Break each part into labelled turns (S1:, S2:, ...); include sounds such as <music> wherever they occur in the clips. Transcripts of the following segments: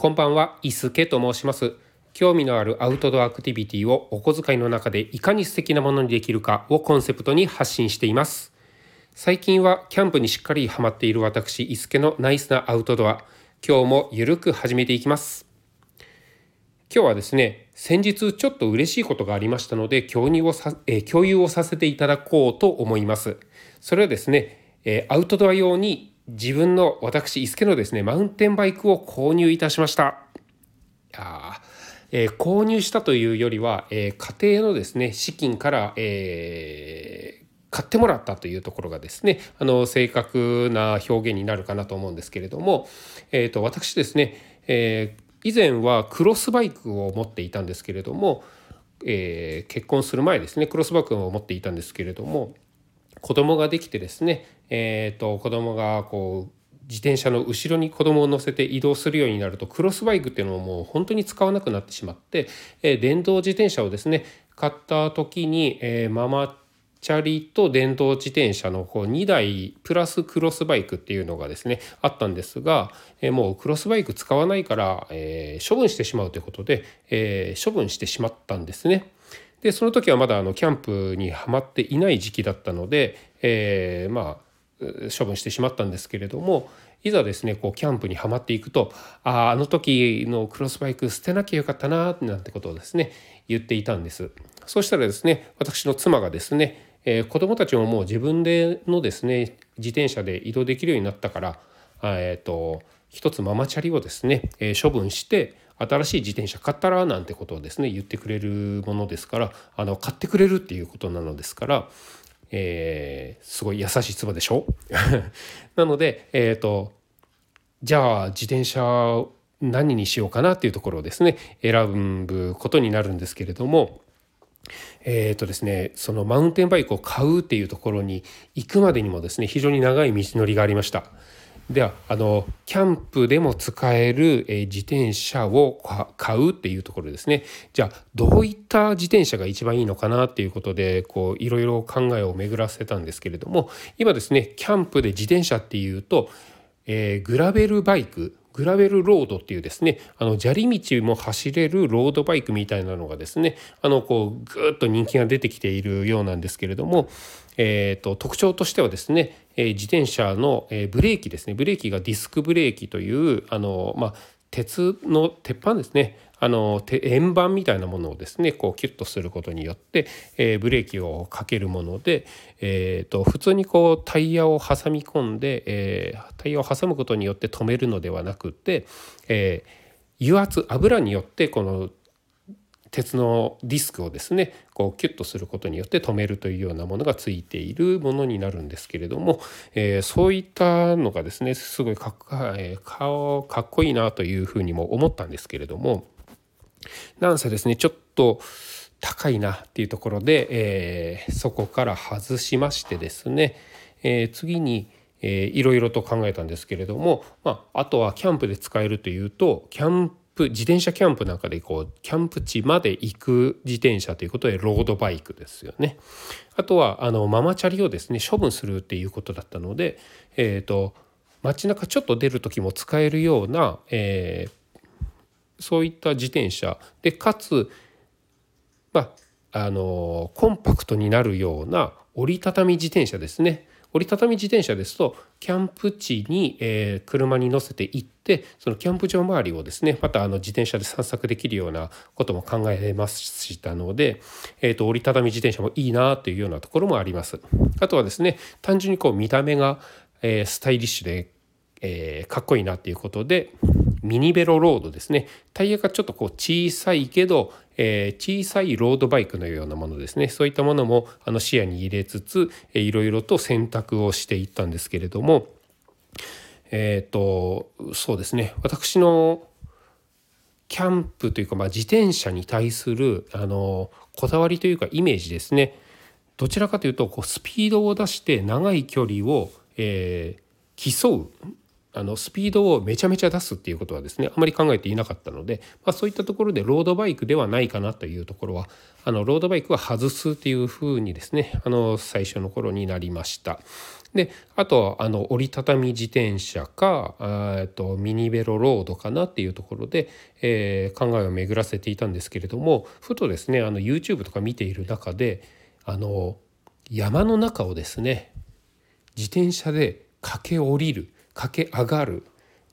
S1: こんばんは、伊助と申します。興味のあるアウトドアアクティビティをお小遣いの中でいかに素敵なものにできるかをコンセプトに発信しています。最近はキャンプにしっかりハマっている私、伊助のナイスなアウトドア。今日もゆるく始めていきます。今日はですね、先日ちょっと嬉しいことがありましたので、共有をさ、え共有をさせていただこうと思います。それはですね、えアウトドア用に自分の私、伊助のですね、マウンテンバイクを購入いたしました。あえー購入したというよりは、えー家庭のですね資金から、えー買ってもらったというところがですねあの正確な表現になるかなと思うんですけれども、えー、と私ですね、え以前はクロスバイクを持っていたんですけれども、え結婚する前ですねクロスバイクを持っていたんですけれども子供ができてですね、えー、と子供がこう自転車の後ろに子供を乗せて移動するようになるとクロスバイクっていうのをもう本当に使わなくなってしまって、えー電動自転車をですね買った時に、えーママチャリと電動自転車のこう2台プラスクロスバイクっていうのがですねあったんですが、えーもうクロスバイク使わないから、え処分してしまうということで、え処分してしまったんですね。でその時はまだあのキャンプにはまっていない時期だったので、えまあ処分してしまったんですけれどもいざですねこうキャンプにはまっていくとあああの時のクロスバイク捨てなきゃよかったななんてことをですね言っていたんです。そうしたらですね私の妻がですね、えー子供たちももう自分でのですね自転車で移動できるようになったからえー、と一つママチャリをですね、えー処分して新しい自転車買ったらなんてことをですね言ってくれるものですからあの買ってくれるっていうことなのですから、えーすごい優しい妻でしょ？<laughs> なのでえっ、とじゃあ自転車何にしようかなっていうところをですね選ぶことになるんですけれどもえーとですね、そのマウンテンバイクを買うっていうところに行くまでにもですね非常に長い道のりがありました。ではあのキャンプでも使える、え自転車を買うっていうところですね。じゃあどういった自転車が一番いいのかなっていうことでこういろいろ考えを巡らせたんですけれども今ですねキャンプで自転車っていうと、えーグラベルバイクグラベルロードっていうですねあの砂利道も走れるロードバイクみたいなのがですねあのこうぐーっと人気が出てきているようなんですけれども、えー、と特徴としてはですね、え自転車の、えブレーキですね。ブレーキがディスクブレーキというあの、まあ、鉄の鉄板ですね。あの円盤みたいなものをですねこうキュッとすることによって、えーブレーキをかけるもので、えー、と普通にこうタイヤを挟み込んで、えータイヤを挟むことによって止めるのではなくて、えー油圧油によってこの鉄のディスクをですねこうキュッとすることによって止めるというようなものがついているものになるんですけれども、えーそういったのがですねすごいかっこ,、えー顔かっこいいなというふうにも思ったんですけれどもなんせですねちょっと高いなっていうところで、えーそこから外しましてですね、えー次に、えーいろいろと考えたんですけれども、まあ、あとはキャンプで使えるというとキャンプ自転車キャンプなんかでこうキャンプ地まで行く自転車ということでロードバイクですよね。あとはあのママチャリをですね処分するっていうことだったので、えー、と街中ちょっと出る時も使えるような、えーそういった自転車でかつまああのコンパクトになるような折りたたみ自転車ですね折りたたみ自転車ですとキャンプ地に、えー車に乗せて行ってそのキャンプ場周りをですねまたあの自転車で散策できるようなことも考えましたので、えー、と折りたたみ自転車もいいなというようなところもあります。あとはですね単純にこう見た目が、えースタイリッシュでえーかっこいいなっていうことでミニベロロードですね。タイヤがちょっとこう小さいけど、えー小さいロードバイクのようなものですね。そういったものもあの視野に入れつつ、えーいろいろと選択をしていったんですけれどもえっ、とそうですね。私のキャンプというか、まあ、自転車に対するあのこだわりというかイメージですね。どちらかというとこうスピードを出して長い距離を、えー競うあのスピードをめちゃめちゃ出すっていうことはですねあまり考えていなかったので、まあ、そういったところでロードバイクではないかなというところはあのロードバイクは外すっていうふうにですねあの最初の頃になりました。であとはあの折りたたみ自転車かえとミニベロロードかなっていうところで、えー、考えを巡らせていたんですけれどもふとですねあの YouTube とか見ている中であの山の中をですね自転車で駆け下りる駆け上がる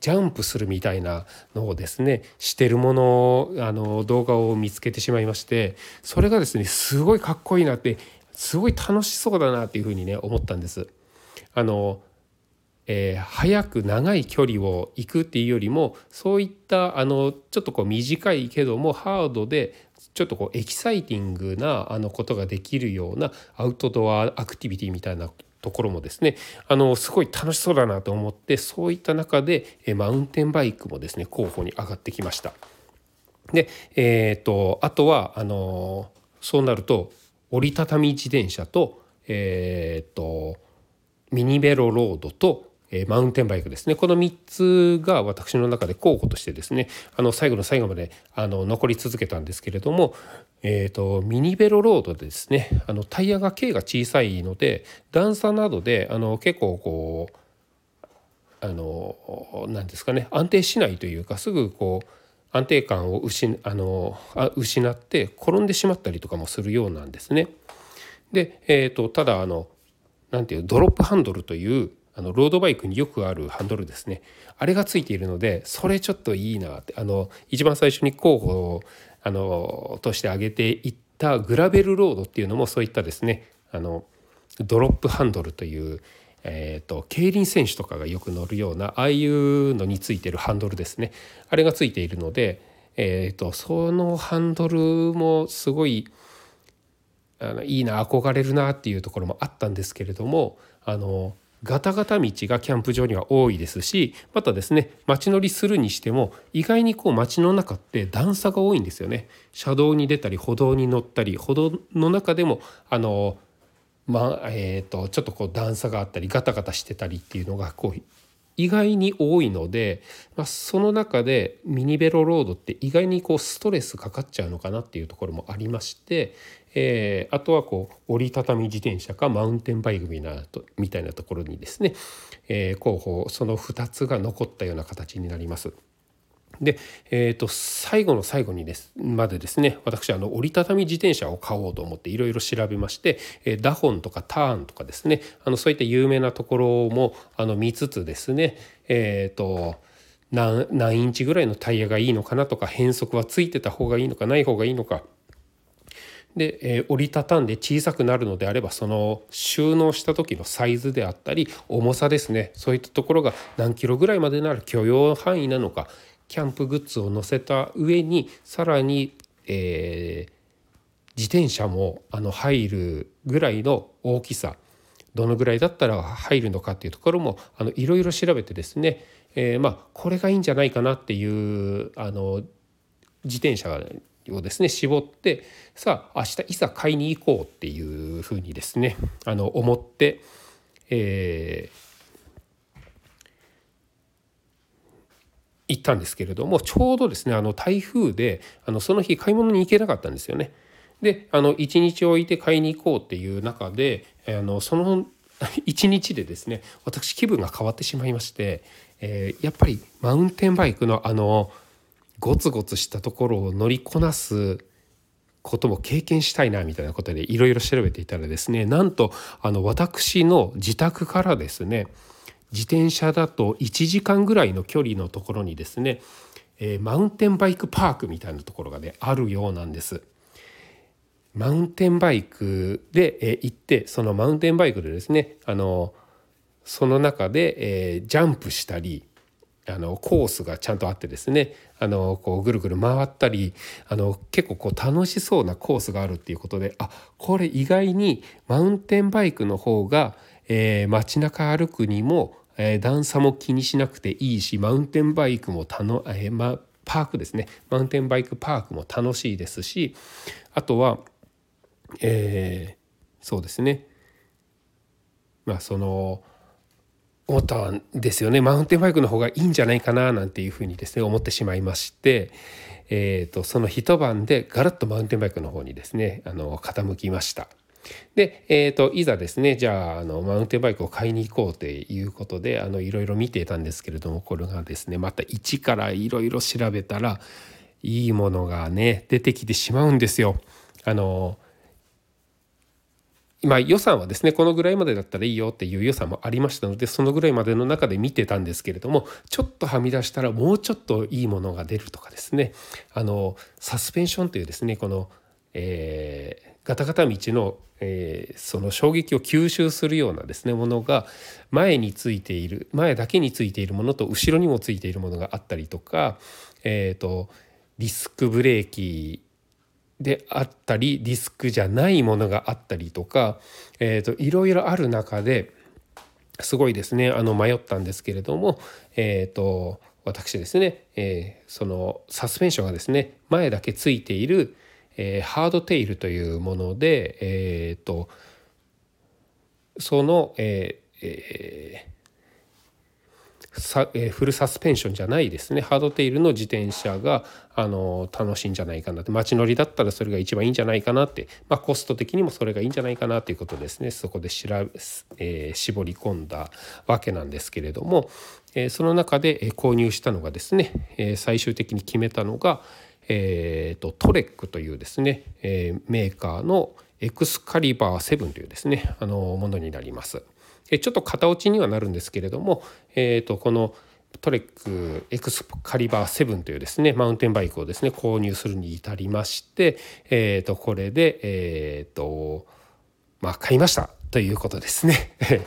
S1: ジャンプするみたいなのをですねしてるものをあの動画を見つけてしまいましてそれがですねすごいかっこいいなってすごい楽しそうだなっていうふうにね思ったんです。あのえー、早く長い距離を行くっていうよりもそういったあのちょっとこう短いけどもハードでちょっとこうエキサイティングなあのことができるようなアウトドアアクティビティみたいなところもですねあのすごい楽しそうだなと思ってそういった中でマウンテンバイクもですね候補に上がってきました。で、えーと、あとはあのそうなると折りたたみ自転車と,、えーとミニベロロードとえマウンテンバイクですねこの3つが私の中で候補としてですねあの最後の最後まであの残り続けたんですけれども、えーと、ミニベロロードでですねあのタイヤが径が小さいので段差などであの結構こうあの何ですかね安定しないというかすぐこう安定感を失あのあ失って転んでしまったりとかもするようなんですね。で、えーと、とただあのなんていうドロップハンドルというあのロードバイクによくあるハンドルですね。あれがついているのでそれちょっといいなってあの一番最初に候補をあのとして挙げていったグラベルロードっていうのもそういったですねあのドロップハンドルという、えーと、競輪選手とかがよく乗るようなああいうのについてるハンドルですね。あれがついているので、えーとそのハンドルもすごいあのいいな憧れるなっていうところもあったんですけれどもあのガタガタ道がキャンプ場には多いですしまたですね街乗りするにしても意外にこう街の中って段差が多いんですよね。車道に出たり歩道に乗ったり歩道の中でもあのまあえーと、ちょっとこう段差があったりガタガタしてたりっていうのがこう意外に多いので、まあ、その中でミニベロロードって意外にこうストレスかかっちゃうのかなっていうところもありまして、えー、あとはこう折りたたみ自転車かマウンテンバイクみたいなみたいなところにですね、えー、候補その2つが残ったような形になります。で、えー、と最後の最後にですまでですね私あの折りたたみ自転車を買おうと思っていろいろ調べまして、えー、ダホンとかターンとかですねあのそういった有名なところもあの見つつですねえっ、ー、と何何インチぐらいのタイヤがいいのかなとか変速はついてた方がいいのかない方がいいのか。で、えー、折りたたんで小さくなるのであればその収納した時のサイズであったり重さですねそういったところが何キロぐらいまでなら許容範囲なのかキャンプグッズを載せた上にさらに、えー、自転車もあの入るぐらいの大きさどのぐらいだったら入るのかっていうところもあのいろいろ調べてですね、えー、まあこれがいいんじゃないかなっていうあの自転車をですね絞ってさあ明日いざ買いに行こうっていうふうにですねあの思って、えー、行ったんですけれどもちょうどですねあの台風であのその日買い物に行けなかったんですよね。であの1日置いて買いに行こうっていう中であのその <laughs> 1日でですね私気分が変わってしまいまして、えー、やっぱりマウンテンバイクのあのゴツゴツしたところを乗りこなすことも経験したいなみたいなことでいろいろ調べていたらですねなんとあの私の自宅からですね自転車だと1時間ぐらいの距離のところにですね、えー、マウンテンバイクパークみたいなところがねあるようなんです。マウンテンバイクで、えー、行ってそのマウンテンバイクでですねあのその中で、えー、ジャンプしたりあのコースがちゃんとあってですねあのこうぐるぐる回ったりあの結構こう楽しそうなコースがあるっていうことであこれ意外にマウンテンバイクの方が、えー、街中歩くにも、えー、段差も気にしなくていいしマウンテンバイクもたの、えーま、パークですね。マウンテンバイクパークも楽しいですしあとは、えー、そうですね。まあその思ったんですよね。マウンテンバイクの方がいいんじゃないかななんていうふうにですね思ってしまいまして、えーと、その一晩でガラッとマウンテンバイクの方にですねあの傾きました。で、えーと、いざですねじゃああのマウンテンバイクを買いに行こうということであのいろいろ見ていたんですけれどもこれがですねまた一からいろいろ調べたらいいものがね出てきてしまうんですよ。あの今予算はですねこのぐらいまでだったらいいよっていう予算もありましたのでそのぐらいまでの中で見てたんですけれどもちょっとはみ出したらもうちょっといいものが出るとかですねあのサスペンションというですねこの、えー、ガタガタ道の、えー、その衝撃を吸収するようなですねものが前についている前だけについているものと後ろにもついているものがあったりとか、えーと、ディスクブレーキであったりディスクじゃないものがあったりとか、えーと、いろいろある中ですごいですねあの迷ったんですけれども、えーと私ですね、えー、そのサスペンションがですね前だけついているえー、ハードテイルというもので、えーと、その、えーえー、さえー、フルサスペンションじゃないですね。ハードテイルの自転車があの楽しいんじゃないかなって。街乗りだったらそれが一番いいんじゃないかなって、まあ、コスト的にもそれがいいんじゃないかなということですね。そこでしら、えー、絞り込んだわけなんですけれども、えー、その中で購入したのがですね、えー、最終的に決めたのが、えーと、トレックというですね、えー、メーカーのエクスカリバー7というですねあのものになります。ちょっと型落ちにはなるんですけれども、えーと、このトレックエクスカリバー7というですねマウンテンバイクをですね購入するに至りまして、えーと、これでえ、ー、とまあ買いましたということですね。<laughs>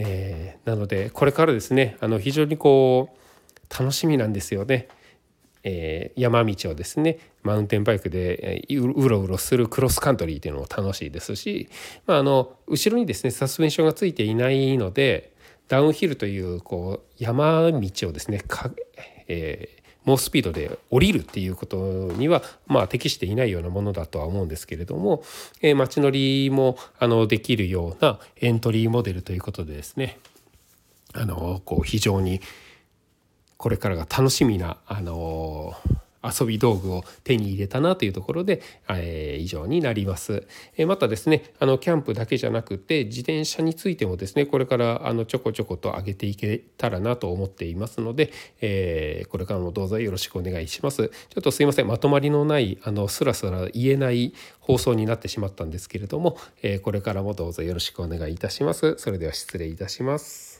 S1: えー、なのでこれからですねあの非常にこう楽しみなんですよね。えー、山道をですねマウンテンバイクでうろうろするクロスカントリーっていうのも楽しいですし、まあ、あの後ろにですねサスペンションがついていないのでダウンヒルというこう山道をですねか、えー、猛スピードで降りるっていうことには、まあ、適していないようなものだとは思うんですけれども、えー、街乗りもあのできるようなエントリーモデルということでですねあのこう非常にこれからが楽しみな、あの遊び道具を手に入れたなというところで、えー、以上になります。えー、またですねあのキャンプだけじゃなくて自転車についてもですねこれからあのちょこちょこと上げていけたらなと思っていますので、えー、これからもどうぞよろしくお願いします。ちょっとすいませんまとまりのないあのスラスラ言えない放送になってしまったんですけれども、えこれからもどうぞよろしくお願いいたします。それでは失礼いたします。